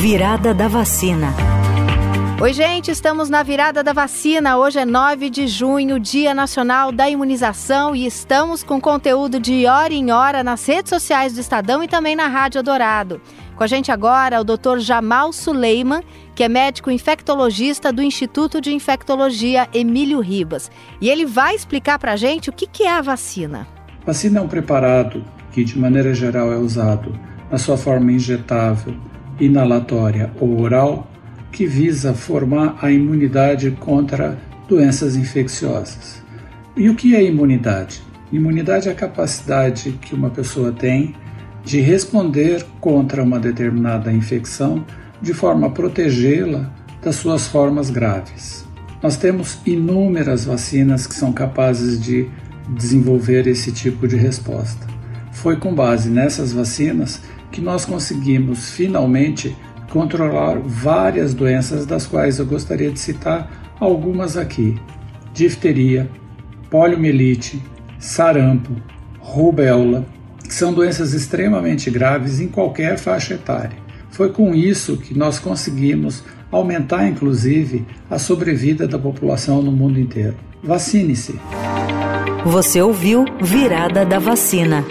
Virada da vacina. Oi, gente, estamos na virada da vacina. Hoje é 9 de junho, Dia Nacional da Imunização, e estamos com conteúdo de hora em hora nas redes sociais do Estadão e também na Rádio Dourado. Com a gente agora o Dr. Jamal Suleiman, que é médico infectologista do Instituto de Infectologia Emílio Ribas. E ele vai explicar para a gente o que, que é a vacina. Vacina é um preparado que, de maneira geral, é usado na sua forma injetável, inalatória ou oral, que visa formar a imunidade contra doenças infecciosas. E o que é imunidade? Imunidade é a capacidade que uma pessoa tem de responder contra uma determinada infecção de forma a protegê-la das suas formas graves. Nós temos inúmeras vacinas que são capazes de desenvolver esse tipo de resposta. Foi com base nessas vacinas que nós conseguimos finalmente controlar várias doenças, das quais eu gostaria de citar algumas aqui: difteria, poliomielite, sarampo, rubéola, que são doenças extremamente graves em qualquer faixa etária. Foi com isso que nós conseguimos aumentar, inclusive, a sobrevida da população no mundo inteiro. Vacine-se. Você ouviu Virada da Vacina.